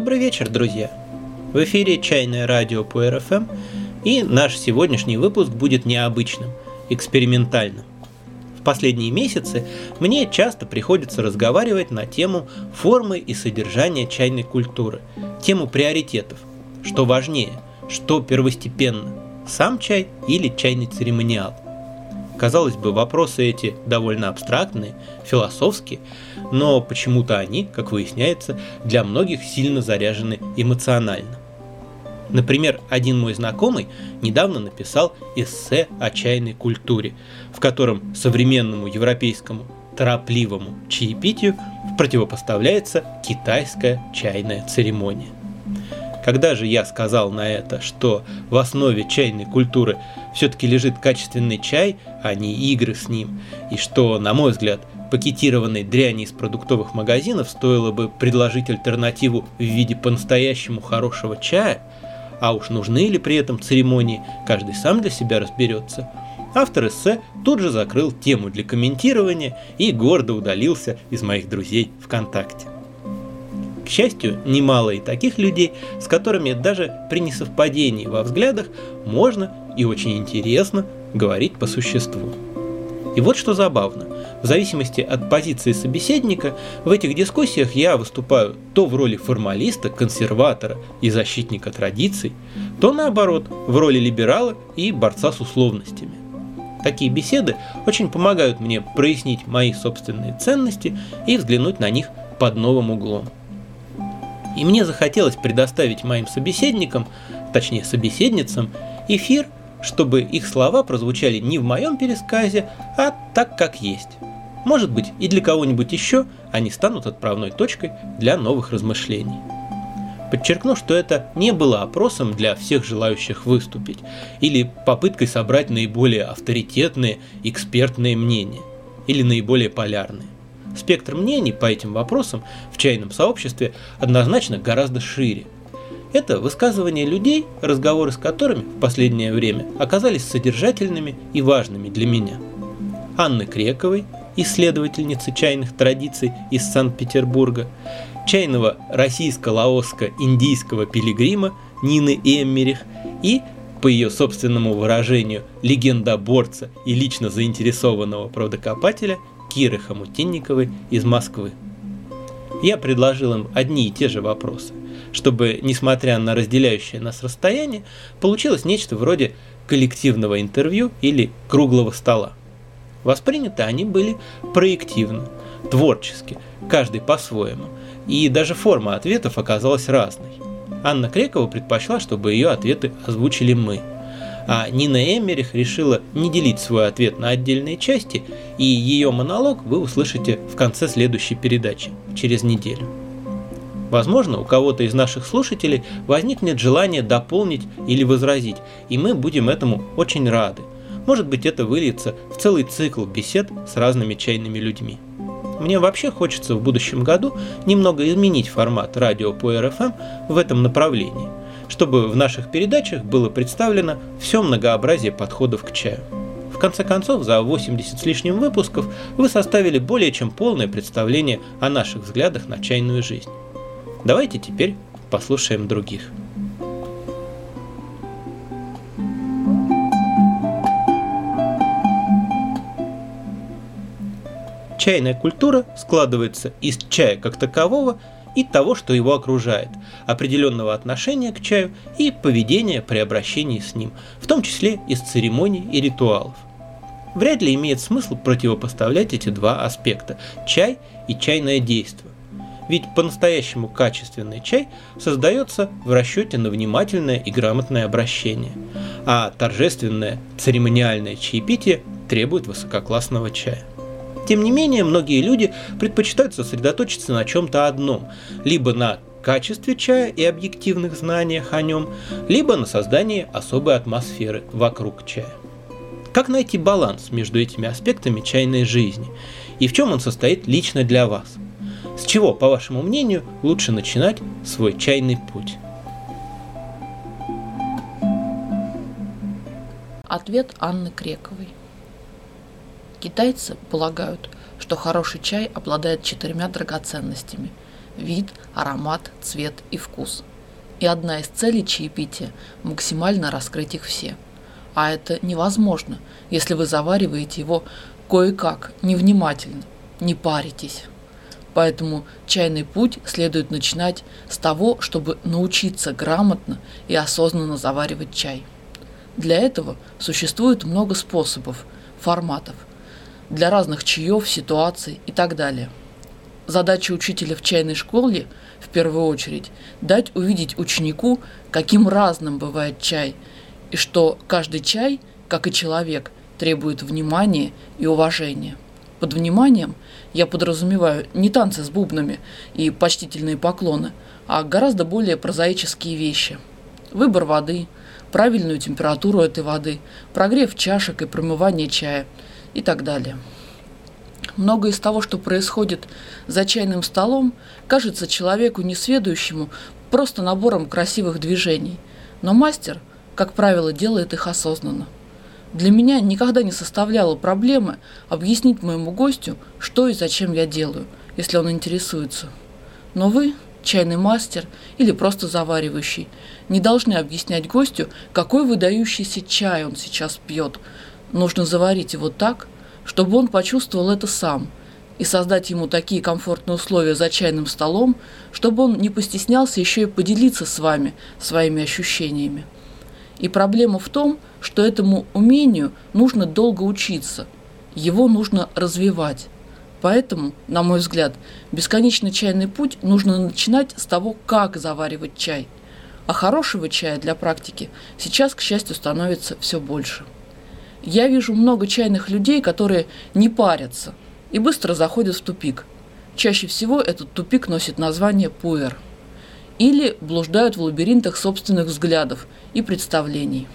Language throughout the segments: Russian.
Добрый вечер, друзья! В эфире «Чайное радио» по РФМ, и наш сегодняшний выпуск будет необычным, экспериментальным. В последние месяцы мне часто приходится разговаривать на тему формы и содержания чайной культуры, тему приоритетов, что важнее, что первостепенно, сам чай или чайный церемониал – Казалось бы, вопросы эти довольно абстрактные, философские, но почему-то они, как выясняется, для многих сильно заряжены эмоционально. Например, один мой знакомый недавно написал эссе о чайной культуре, в котором современному европейскому торопливому чаепитию противопоставляется китайская чайная церемония. Когда же я сказал на это, что в основе чайной культуры все-таки лежит качественный чай, а не игры с ним, и что, на мой взгляд, пакетированной дряни из продуктовых магазинов стоило бы предложить альтернативу в виде по-настоящему хорошего чая, а уж нужны ли при этом церемонии, каждый сам для себя разберется. Автор эссе тут же закрыл тему для комментирования и гордо удалился из моих друзей ВКонтакте счастью, немало и таких людей, с которыми даже при несовпадении во взглядах можно и очень интересно говорить по существу. И вот что забавно. В зависимости от позиции собеседника, в этих дискуссиях я выступаю то в роли формалиста, консерватора и защитника традиций, то наоборот, в роли либерала и борца с условностями. Такие беседы очень помогают мне прояснить мои собственные ценности и взглянуть на них под новым углом. И мне захотелось предоставить моим собеседникам, точнее собеседницам, эфир, чтобы их слова прозвучали не в моем пересказе, а так, как есть. Может быть, и для кого-нибудь еще они станут отправной точкой для новых размышлений. Подчеркну, что это не было опросом для всех желающих выступить или попыткой собрать наиболее авторитетные экспертные мнения или наиболее полярные. Спектр мнений по этим вопросам в чайном сообществе однозначно гораздо шире. Это высказывания людей, разговоры с которыми в последнее время оказались содержательными и важными для меня. Анны Крековой, исследовательницы чайных традиций из Санкт-Петербурга, чайного российско-лаоско-индийского пилигрима Нины Эммерих и, по ее собственному выражению, легендоборца и лично заинтересованного правдокопателя Киры Хомутинниковой из Москвы. Я предложил им одни и те же вопросы, чтобы, несмотря на разделяющее нас расстояние, получилось нечто вроде коллективного интервью или круглого стола. Восприняты они были проективно, творчески, каждый по-своему, и даже форма ответов оказалась разной. Анна Крекова предпочла, чтобы ее ответы озвучили мы – а Нина Эмерих решила не делить свой ответ на отдельные части, и ее монолог вы услышите в конце следующей передачи, через неделю. Возможно, у кого-то из наших слушателей возникнет желание дополнить или возразить, и мы будем этому очень рады. Может быть, это выльется в целый цикл бесед с разными чайными людьми. Мне вообще хочется в будущем году немного изменить формат радио по РФМ в этом направлении – чтобы в наших передачах было представлено все многообразие подходов к чаю. В конце концов, за 80 с лишним выпусков вы составили более чем полное представление о наших взглядах на чайную жизнь. Давайте теперь послушаем других. Чайная культура складывается из чая как такового и того, что его окружает, определенного отношения к чаю и поведения при обращении с ним, в том числе из церемоний и ритуалов. Вряд ли имеет смысл противопоставлять эти два аспекта – чай и чайное действие. Ведь по-настоящему качественный чай создается в расчете на внимательное и грамотное обращение, а торжественное церемониальное чаепитие требует высококлассного чая. Тем не менее, многие люди предпочитают сосредоточиться на чем-то одном, либо на качестве чая и объективных знаниях о нем, либо на создании особой атмосферы вокруг чая. Как найти баланс между этими аспектами чайной жизни и в чем он состоит лично для вас? С чего, по вашему мнению, лучше начинать свой чайный путь? Ответ Анны Крековой. Китайцы полагают, что хороший чай обладает четырьмя драгоценностями –– вид, аромат, цвет и вкус. И одна из целей чаепития – максимально раскрыть их все. А это невозможно, если вы завариваете его кое-как, невнимательно, не паритесь. Поэтому чайный путь следует начинать с того, чтобы научиться грамотно и осознанно заваривать чай. Для этого существует много способов, форматов, для разных чаев, ситуаций и так далее. Задача учителя в чайной школе, в первую очередь, дать увидеть ученику, каким разным бывает чай, и что каждый чай, как и человек, требует внимания и уважения. Под вниманием я подразумеваю не танцы с бубнами и почтительные поклоны, а гораздо более прозаические вещи. Выбор воды, правильную температуру этой воды, прогрев чашек и промывание чая и так далее. Многое из того, что происходит за чайным столом, кажется человеку несведущему просто набором красивых движений, но мастер, как правило, делает их осознанно – для меня никогда не составляло проблемы объяснить моему гостю, что и зачем я делаю, если он интересуется. Но вы, чайный мастер или просто заваривающий, не должны объяснять гостю, какой выдающийся чай он сейчас пьет. Нужно заварить его так, чтобы он почувствовал это сам и создать ему такие комфортные условия за чайным столом, чтобы он не постеснялся еще и поделиться с вами своими ощущениями. И проблема в том, что этому умению нужно долго учиться, его нужно развивать. Поэтому, на мой взгляд, бесконечный чайный путь нужно начинать с того, как заваривать чай. А хорошего чая для практики сейчас, к счастью, становится все больше. Я вижу много чайных людей, которые не парятся и быстро заходят в тупик. Чаще всего этот тупик носит название пуэр – или блуждают в лабиринтах собственных взглядов и представлений.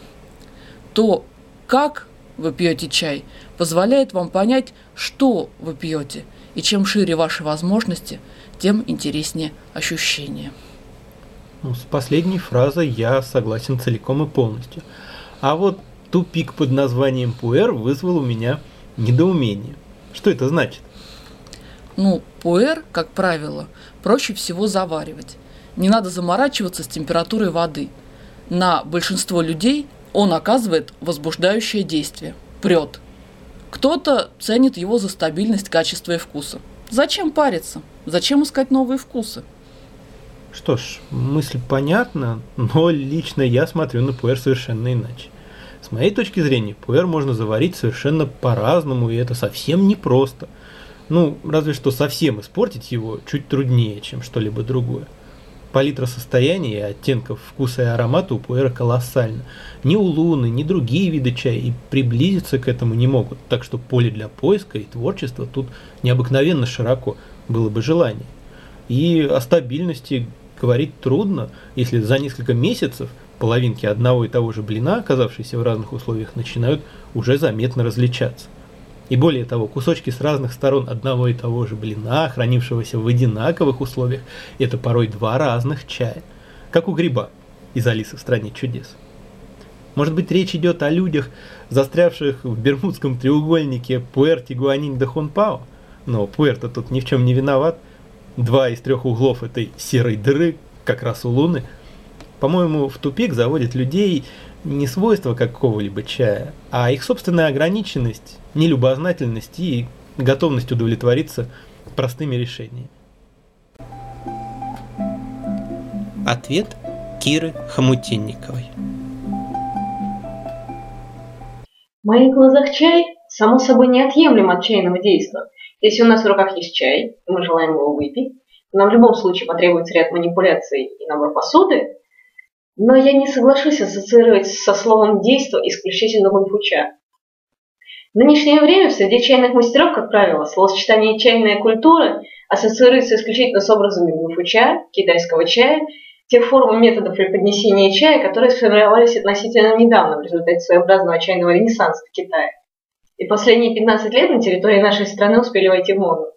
То, как вы пьете чай, позволяет вам понять, что вы пьете, и чем шире ваши возможности, тем интереснее ощущения. Ну, с последней фразой я согласен целиком и полностью. А вот тупик под названием пуэр вызвал у меня недоумение. Что это значит? Ну, пуэр, как правило, проще всего заваривать не надо заморачиваться с температурой воды. На большинство людей он оказывает возбуждающее действие, прет. Кто-то ценит его за стабильность качества и вкуса. Зачем париться? Зачем искать новые вкусы? Что ж, мысль понятна, но лично я смотрю на пуэр совершенно иначе. С моей точки зрения, пуэр можно заварить совершенно по-разному, и это совсем непросто. Ну, разве что совсем испортить его чуть труднее, чем что-либо другое палитра состояний и оттенков вкуса и аромата у пуэра колоссальна. Ни у луны, ни другие виды чая и приблизиться к этому не могут, так что поле для поиска и творчества тут необыкновенно широко, было бы желание. И о стабильности говорить трудно, если за несколько месяцев половинки одного и того же блина, оказавшиеся в разных условиях, начинают уже заметно различаться. И более того, кусочки с разных сторон одного и того же блина, хранившегося в одинаковых условиях, это порой два разных чая, как у гриба из Алисы в стране чудес. Может быть, речь идет о людях, застрявших в Бермудском треугольнике Пуэрти, Гуанинь да Хунпао? Но Пуэрто тут ни в чем не виноват. Два из трех углов этой серой дыры, как раз у Луны. По-моему, в тупик заводит людей не свойства какого-либо чая, а их собственная ограниченность, нелюбознательность и готовность удовлетвориться простыми решениями. Ответ Киры Хомутинниковой. В моих глазах чай, само собой, неотъемлем от чайного действия. Если у нас в руках есть чай, и мы желаем его выпить, нам в любом случае потребуется ряд манипуляций и набор посуды, но я не соглашусь ассоциировать со словом «действо» исключительно гунфуча. В нынешнее время среди чайных мастеров, как правило, словосочетание «чайная культура» ассоциируется исключительно с образами гунфуча, китайского чая, тех форм и методов преподнесения чая, которые сформировались относительно недавно в результате своеобразного чайного ренессанса в Китае. И последние 15 лет на территории нашей страны успели войти в моду.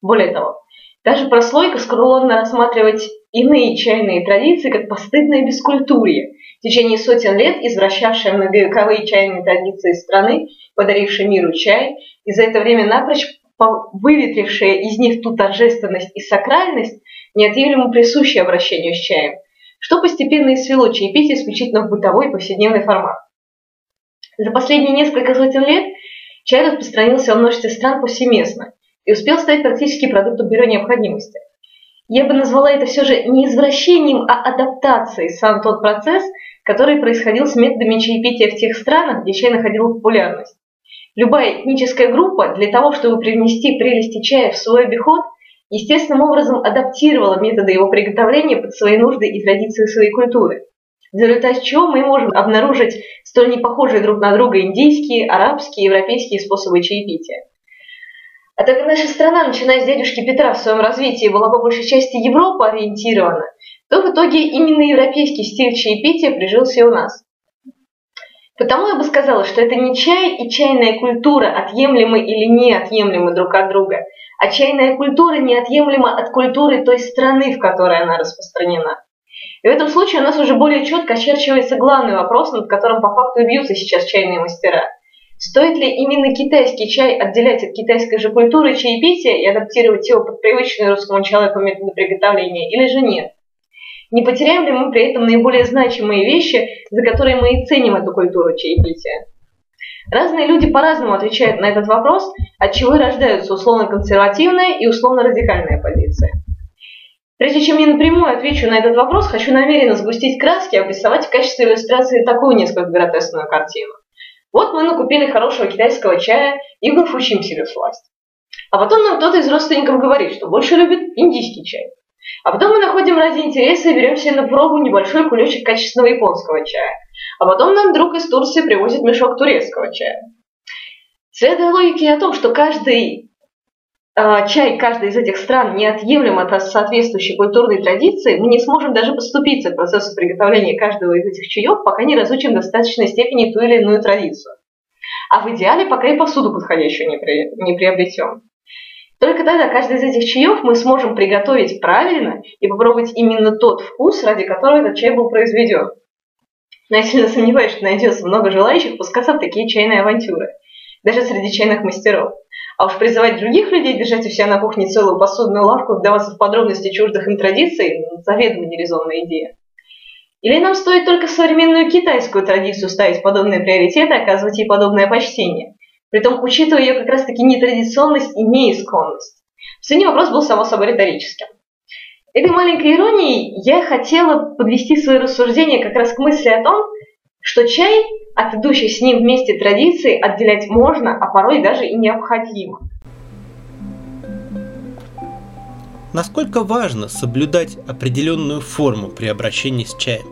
Более того, даже прослойка склонна рассматривать иные чайные традиции как постыдное бескультурье, в течение сотен лет извращавшее многовековые чайные традиции страны, подарившей миру чай, и за это время напрочь выветрившая из них ту торжественность и сакральность, неотъемлемо присущее обращению с чаем, что постепенно и свело чаепитие исключительно в бытовой и повседневный формат. За последние несколько сотен лет чай распространился во множестве стран повсеместно и успел стать практически продуктом первой необходимости. Я бы назвала это все же не извращением, а адаптацией сам тот процесс, который происходил с методами чаепития в тех странах, где чай находил популярность. Любая этническая группа для того, чтобы привнести прелести чая в свой обиход, естественным образом адаптировала методы его приготовления под свои нужды и традиции своей культуры. В результате чего мы можем обнаружить столь непохожие друг на друга индийские, арабские, европейские способы чаепития. А так как наша страна, начиная с дядюшки Петра в своем развитии, была по большей части Европа ориентирована, то в итоге именно европейский стиль чаепития прижился и у нас. Потому я бы сказала, что это не чай и чайная культура отъемлемы или неотъемлемы друг от друга, а чайная культура неотъемлема от культуры той страны, в которой она распространена. И в этом случае у нас уже более четко очерчивается главный вопрос, над которым по факту бьются сейчас чайные мастера – Стоит ли именно китайский чай отделять от китайской же культуры чаепития и адаптировать его под привычные русскому человеку методы приготовления, или же нет? Не потеряем ли мы при этом наиболее значимые вещи, за которые мы и ценим эту культуру чаепития? Разные люди по-разному отвечают на этот вопрос, от чего рождаются условно-консервативная и условно-радикальная позиция. Прежде чем я напрямую отвечу на этот вопрос, хочу намеренно сгустить краски и обрисовать в качестве иллюстрации такую несколько гротесную картину. Вот мы накупили хорошего китайского чая и вдруг себе сласть. А потом нам кто-то из родственников говорит, что больше любит индийский чай. А потом мы находим ради интереса и берем себе на пробу небольшой кулечек качественного японского чая. А потом нам друг из Турции привозит мешок турецкого чая. Следуя логике о том, что каждый чай каждой из этих стран неотъемлем от соответствующей культурной традиции, мы не сможем даже поступиться к процессу приготовления каждого из этих чаев, пока не разучим в достаточной степени ту или иную традицию. А в идеале пока и посуду подходящую не, при, не приобретем. Только тогда каждый из этих чаев мы сможем приготовить правильно и попробовать именно тот вкус, ради которого этот чай был произведен. Но я сильно сомневаюсь, что найдется много желающих пускаться в такие чайные авантюры, даже среди чайных мастеров. А уж призывать других людей держать у себя на кухне целую посудную лавку, вдаваться в подробности чуждых им традиций – заведомо нерезонная идея. Или нам стоит только современную китайскую традицию ставить подобные приоритеты, оказывать ей подобное почтение, притом учитывая ее как раз-таки нетрадиционность и неисконность. Последний вопрос был само собой риторическим. Этой маленькой иронией я хотела подвести свои рассуждения как раз к мысли о том, что чай от идущих с ним вместе традиций отделять можно, а порой даже и необходимо. Насколько важно соблюдать определенную форму при обращении с чаем,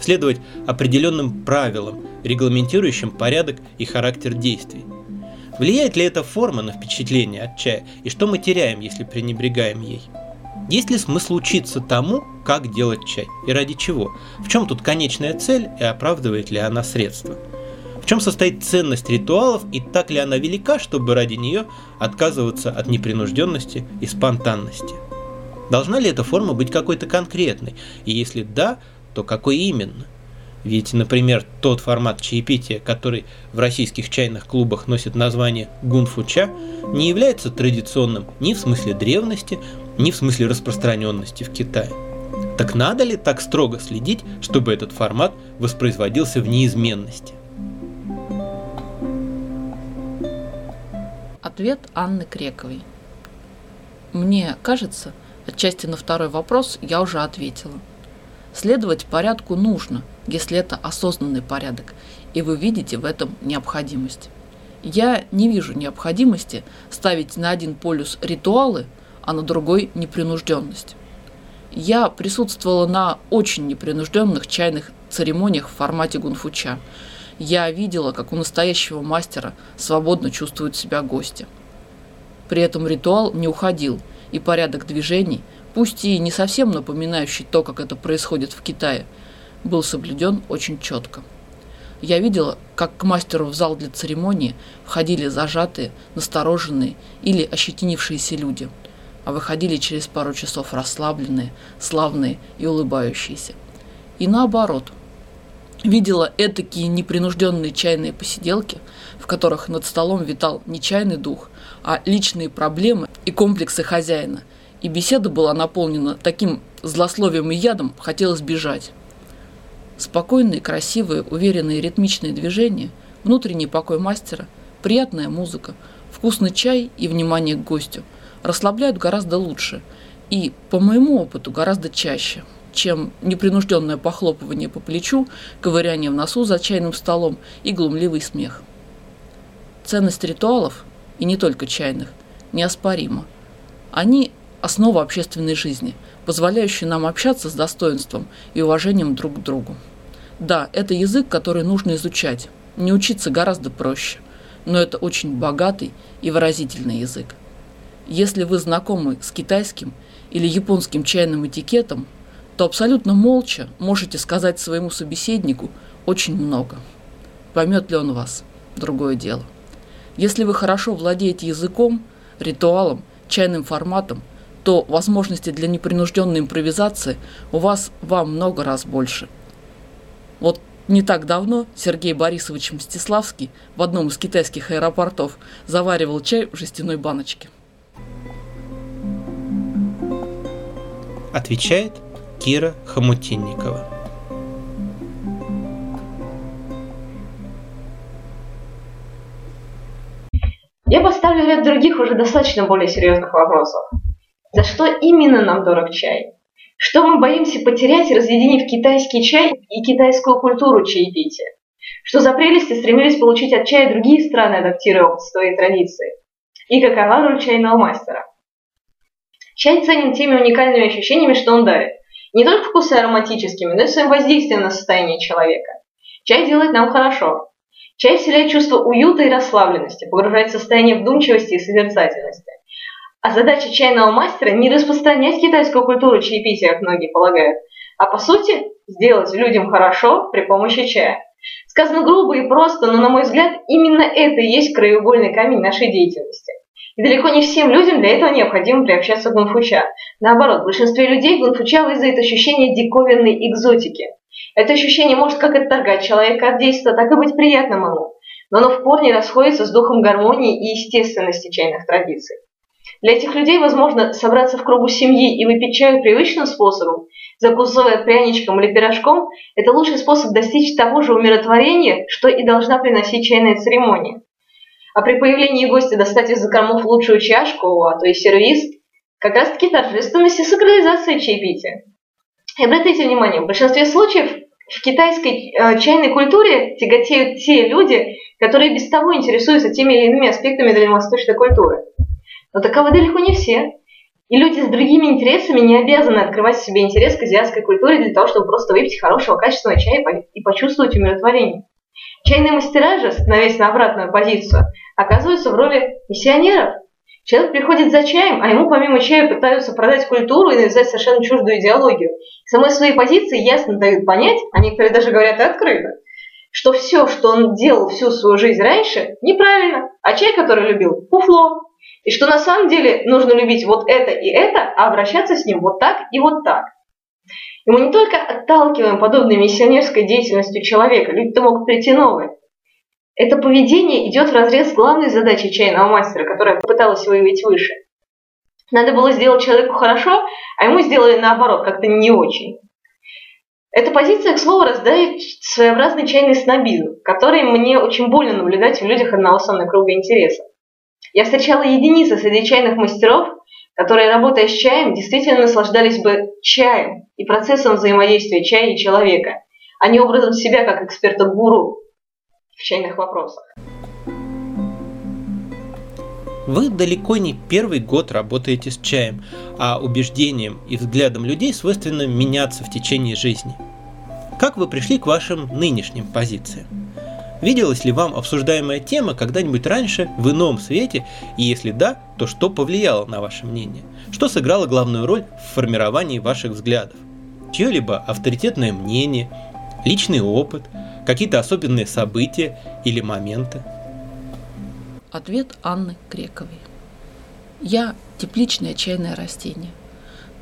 следовать определенным правилам, регламентирующим порядок и характер действий. Влияет ли эта форма на впечатление от чая и что мы теряем, если пренебрегаем ей? Есть ли смысл учиться тому, как делать чай и ради чего? В чем тут конечная цель и оправдывает ли она средства? В чем состоит ценность ритуалов и так ли она велика, чтобы ради нее отказываться от непринужденности и спонтанности? Должна ли эта форма быть какой-то конкретной? И если да, то какой именно? Ведь, например, тот формат чаепития, который в российских чайных клубах носит название гунфуча, не является традиционным ни в смысле древности, ни в смысле распространенности в Китае. Так надо ли так строго следить, чтобы этот формат воспроизводился в неизменности? Ответ Анны Крековой. Мне кажется, отчасти на второй вопрос я уже ответила. Следовать порядку нужно, если это осознанный порядок, и вы видите в этом необходимость. Я не вижу необходимости ставить на один полюс ритуалы – а на другой – непринужденность. Я присутствовала на очень непринужденных чайных церемониях в формате гунфуча. Я видела, как у настоящего мастера свободно чувствуют себя гости. При этом ритуал не уходил, и порядок движений, пусть и не совсем напоминающий то, как это происходит в Китае, был соблюден очень четко. Я видела, как к мастеру в зал для церемонии входили зажатые, настороженные или ощетинившиеся люди – а выходили через пару часов расслабленные, славные и улыбающиеся. И наоборот. Видела этакие непринужденные чайные посиделки, в которых над столом витал не чайный дух, а личные проблемы и комплексы хозяина, и беседа была наполнена таким злословием и ядом, хотелось бежать. Спокойные, красивые, уверенные ритмичные движения, внутренний покой мастера, приятная музыка, вкусный чай и внимание к гостю расслабляют гораздо лучше и, по моему опыту, гораздо чаще, чем непринужденное похлопывание по плечу, ковыряние в носу за чайным столом и глумливый смех. Ценность ритуалов, и не только чайных, неоспорима. Они – основа общественной жизни – позволяющий нам общаться с достоинством и уважением друг к другу. Да, это язык, который нужно изучать. Не учиться гораздо проще, но это очень богатый и выразительный язык. Если вы знакомы с китайским или японским чайным этикетом, то абсолютно молча можете сказать своему собеседнику очень много. Поймет ли он вас? Другое дело. Если вы хорошо владеете языком, ритуалом, чайным форматом – то возможности для непринужденной импровизации у вас во много раз больше. Вот не так давно Сергей Борисович Мстиславский в одном из китайских аэропортов заваривал чай в жестяной баночке. Отвечает Кира Хомутинникова. Я поставлю ряд других уже достаточно более серьезных вопросов. За что именно нам дорог чай? Что мы боимся потерять, разъединив китайский чай и китайскую культуру чаепития? Что за прелести стремились получить от чая другие страны, адаптируя своей традиции? И какова роль чайного мастера? Чай ценен теми уникальными ощущениями, что он дарит. Не только вкусы ароматическими, но и своим воздействием на состояние человека. Чай делает нам хорошо. Чай вселяет чувство уюта и расслабленности, погружает в состояние вдумчивости и созерцательности. А задача чайного мастера не распространять китайскую культуру чаепития, как многие полагают, а по сути сделать людям хорошо при помощи чая. Сказано грубо и просто, но, на мой взгляд, именно это и есть краеугольный камень нашей деятельности. И далеко не всем людям для этого необходимо приобщаться к гунфуча. Наоборот, в большинстве людей гунфуча вызовет ощущение диковинной экзотики. Это ощущение может как отторгать человека от действия, так и быть приятным ему. Но оно в корне расходится с духом гармонии и естественности чайных традиций. Для этих людей, возможно, собраться в кругу семьи и выпить чай привычным способом, закусывая пряничком или пирожком, это лучший способ достичь того же умиротворения, что и должна приносить чайная церемония. А при появлении гостя достать из закромов лучшую чашку, а то и сервиз, как раз таки торжественность и сакрализация чаепития. И обратите внимание, в большинстве случаев в китайской э, чайной культуре тяготеют те люди, которые без того интересуются теми или иными аспектами дальневосточной культуры. Но таковы далеко не все. И люди с другими интересами не обязаны открывать в себе интерес к азиатской культуре для того, чтобы просто выпить хорошего качественного чая и почувствовать умиротворение. Чайные мастера же, становясь на обратную позицию, оказываются в роли миссионеров. Человек приходит за чаем, а ему помимо чая пытаются продать культуру и навязать совершенно чуждую идеологию. Самой своей позиции ясно дают понять, а некоторые даже говорят открыто, что все, что он делал всю свою жизнь раньше, неправильно, а чай, который любил, фуфло. И что на самом деле нужно любить вот это и это, а обращаться с ним вот так и вот так. И мы не только отталкиваем подобной миссионерской деятельностью человека, люди-то могут прийти новые. Это поведение идет в разрез с главной задачей чайного мастера, которая попыталась выявить выше. Надо было сделать человеку хорошо, а ему сделали наоборот, как-то не очень. Эта позиция, к слову, раздает своеобразный чайный снобизм, который мне очень больно наблюдать в людях одного со мной круга интереса. Я встречала единицы среди чайных мастеров, которые, работая с чаем, действительно наслаждались бы чаем и процессом взаимодействия чая и человека, а не образом себя как эксперта-гуру в чайных вопросах. Вы далеко не первый год работаете с чаем, а убеждениям и взглядам людей свойственно меняться в течение жизни. Как вы пришли к вашим нынешним позициям? Виделась ли вам обсуждаемая тема когда-нибудь раньше в ином свете, и если да, то что повлияло на ваше мнение? Что сыграло главную роль в формировании ваших взглядов? Чье-либо авторитетное мнение, личный опыт, какие-то особенные события или моменты? Ответ Анны Крековой. Я тепличное чайное растение.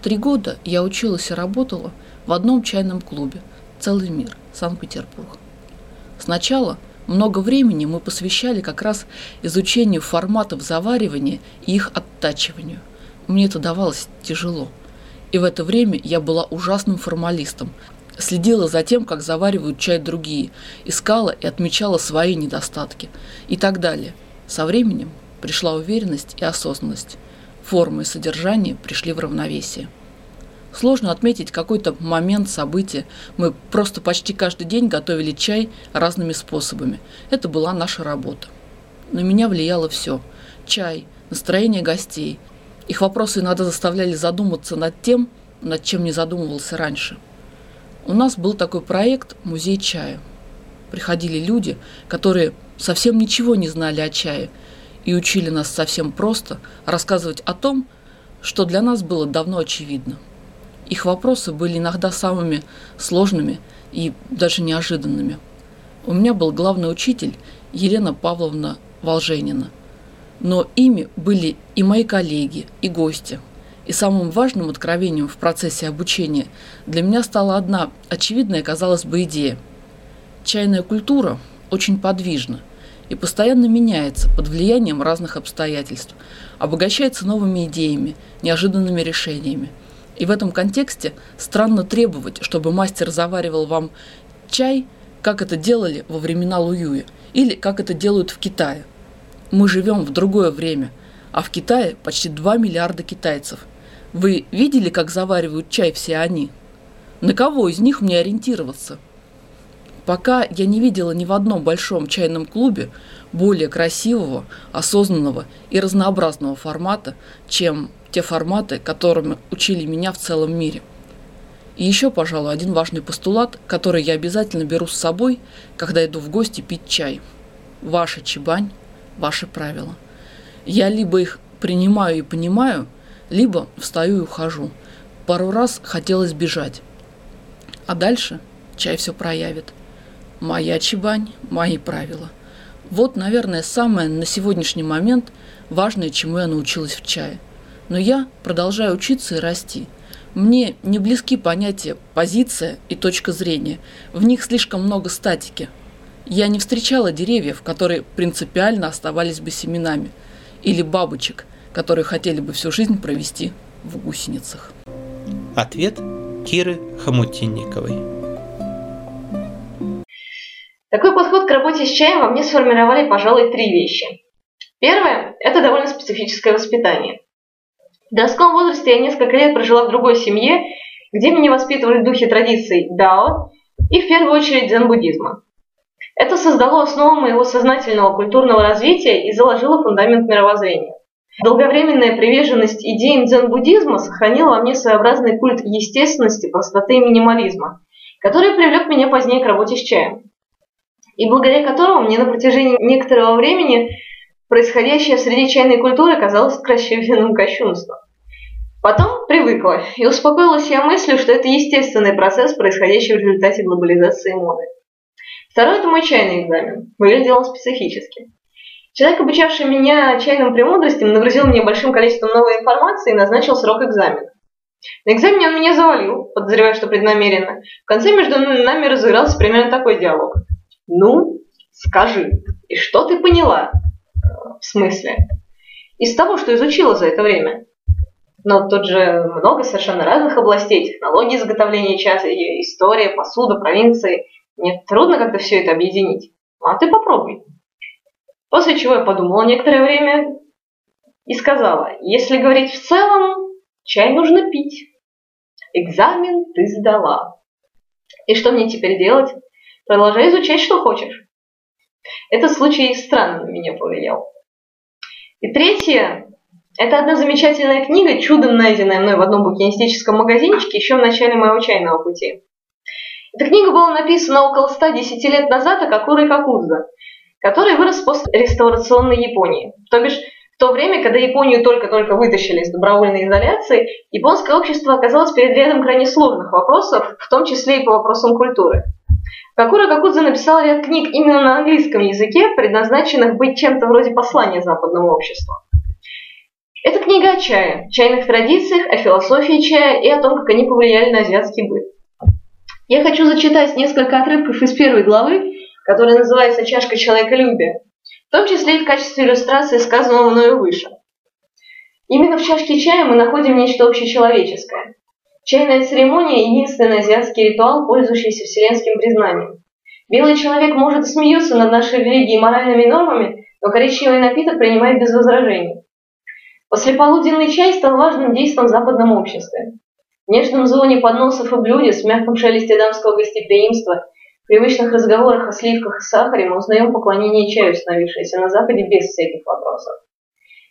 Три года я училась и работала в одном чайном клубе «Целый мир», Санкт-Петербург. Сначала – много времени мы посвящали как раз изучению форматов заваривания и их оттачиванию. Мне это давалось тяжело. И в это время я была ужасным формалистом, следила за тем, как заваривают чай другие, искала и отмечала свои недостатки и так далее. Со временем пришла уверенность и осознанность. Форма и содержание пришли в равновесие. Сложно отметить какой-то момент, события. Мы просто почти каждый день готовили чай разными способами. Это была наша работа. На меня влияло все. Чай, настроение гостей. Их вопросы иногда заставляли задуматься над тем, над чем не задумывался раньше. У нас был такой проект «Музей чая». Приходили люди, которые совсем ничего не знали о чае и учили нас совсем просто рассказывать о том, что для нас было давно очевидно – их вопросы были иногда самыми сложными и даже неожиданными. У меня был главный учитель Елена Павловна Волженина. Но ими были и мои коллеги, и гости. И самым важным откровением в процессе обучения для меня стала одна очевидная, казалось бы, идея. Чайная культура очень подвижна и постоянно меняется под влиянием разных обстоятельств, обогащается новыми идеями, неожиданными решениями – и в этом контексте странно требовать, чтобы мастер заваривал вам чай, как это делали во времена Луюя, или как это делают в Китае. Мы живем в другое время, а в Китае почти 2 миллиарда китайцев. Вы видели, как заваривают чай все они? На кого из них мне ориентироваться? Пока я не видела ни в одном большом чайном клубе более красивого, осознанного и разнообразного формата, чем те форматы, которыми учили меня в целом мире. И еще, пожалуй, один важный постулат, который я обязательно беру с собой, когда иду в гости пить чай. Ваша чебань, ваши правила. Я либо их принимаю и понимаю, либо встаю и ухожу. Пару раз хотелось бежать. А дальше чай все проявит. Моя чебань, мои правила. Вот, наверное, самое на сегодняшний момент важное, чему я научилась в чае – но я продолжаю учиться и расти. Мне не близки понятия позиция и точка зрения. В них слишком много статики. Я не встречала деревьев, которые принципиально оставались бы семенами, или бабочек, которые хотели бы всю жизнь провести в гусеницах. Ответ Киры Хомутинниковой. Такой подход к работе с чаем во мне сформировали, пожалуй, три вещи. Первое – это довольно специфическое воспитание. В подростковом возрасте я несколько лет прожила в другой семье, где меня воспитывали в духе традиций дао и в первую очередь дзен-буддизма. Это создало основу моего сознательного культурного развития и заложило фундамент мировоззрения. Долговременная приверженность идеям дзен-буддизма сохранила во мне своеобразный культ естественности, простоты и минимализма, который привлек меня позднее к работе с чаем. И благодаря которому мне на протяжении некоторого времени происходящее среди чайной культуры казалось красивенным кощунством. Потом привыкла и успокоилась я мыслью, что это естественный процесс, происходящий в результате глобализации моды. Второй – это мой чайный экзамен. Выглядел он специфически. Человек, обучавший меня чайным премудростям, нагрузил меня большим количеством новой информации и назначил срок экзамена. На экзамене он меня завалил, подозревая, что преднамеренно. В конце между нами разыгрался примерно такой диалог. «Ну, скажи, и что ты поняла?» В смысле? Из того, что изучила за это время. Но тут же много совершенно разных областей, технологий изготовления чая, история, посуда, провинции. Мне трудно как-то все это объединить. А ты попробуй. После чего я подумала некоторое время и сказала, если говорить в целом, чай нужно пить. Экзамен ты сдала. И что мне теперь делать? Продолжай изучать, что хочешь. Этот случай странно на меня повлиял. И третье, это одна замечательная книга, чудом найденная мной в одном букинистическом магазинчике еще в начале моего чайного пути. Эта книга была написана около 110 лет назад Акакурой Какудза, который вырос в постреставрационной Японии. То бишь, в то время, когда Японию только-только вытащили из добровольной изоляции, японское общество оказалось перед рядом крайне сложных вопросов, в том числе и по вопросам культуры. Какура Какудзе написал ряд книг именно на английском языке, предназначенных быть чем-то вроде послания западному обществу. Это книга о чае, чайных традициях, о философии чая и о том, как они повлияли на азиатский быт. Я хочу зачитать несколько отрывков из первой главы, которая называется «Чашка человеколюбия», в том числе и в качестве иллюстрации сказанного мною выше. Именно в чашке чая мы находим нечто общечеловеческое. Чайная церемония – единственный азиатский ритуал, пользующийся вселенским признанием. Белый человек может смеяться над нашей религией и моральными нормами, но коричневый напиток принимает без возражений. Послеполуденный чай стал важным действом в западном обществе. В нежном звоне подносов и блюде, с мягком шелесте дамского гостеприимства, в привычных разговорах о сливках и сахаре мы узнаем поклонение чаю, становившееся на Западе без всяких вопросов.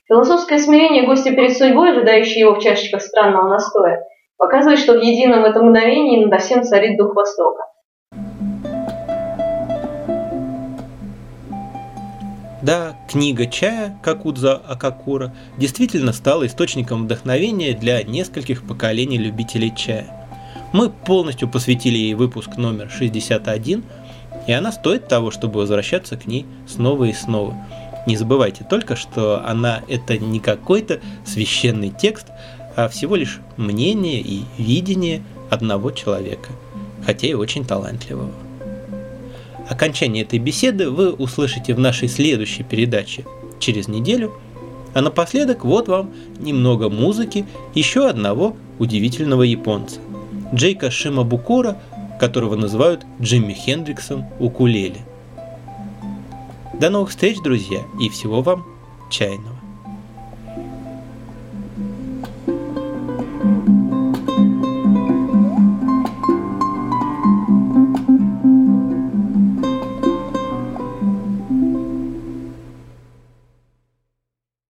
Философское смирение гостя перед судьбой, ожидающей его в чашечках странного настоя, показывает, что в едином этом мгновении над всем царит дух Востока. Да, книга чая Какудза Акакура действительно стала источником вдохновения для нескольких поколений любителей чая. Мы полностью посвятили ей выпуск номер 61, и она стоит того, чтобы возвращаться к ней снова и снова. Не забывайте только, что она это не какой-то священный текст, а всего лишь мнение и видение одного человека, хотя и очень талантливого. Окончание этой беседы вы услышите в нашей следующей передаче через неделю. А напоследок вот вам немного музыки еще одного удивительного японца. Джейка Шимабукура, которого называют Джимми Хендриксом укулеле. До новых встреч, друзья, и всего вам чайного.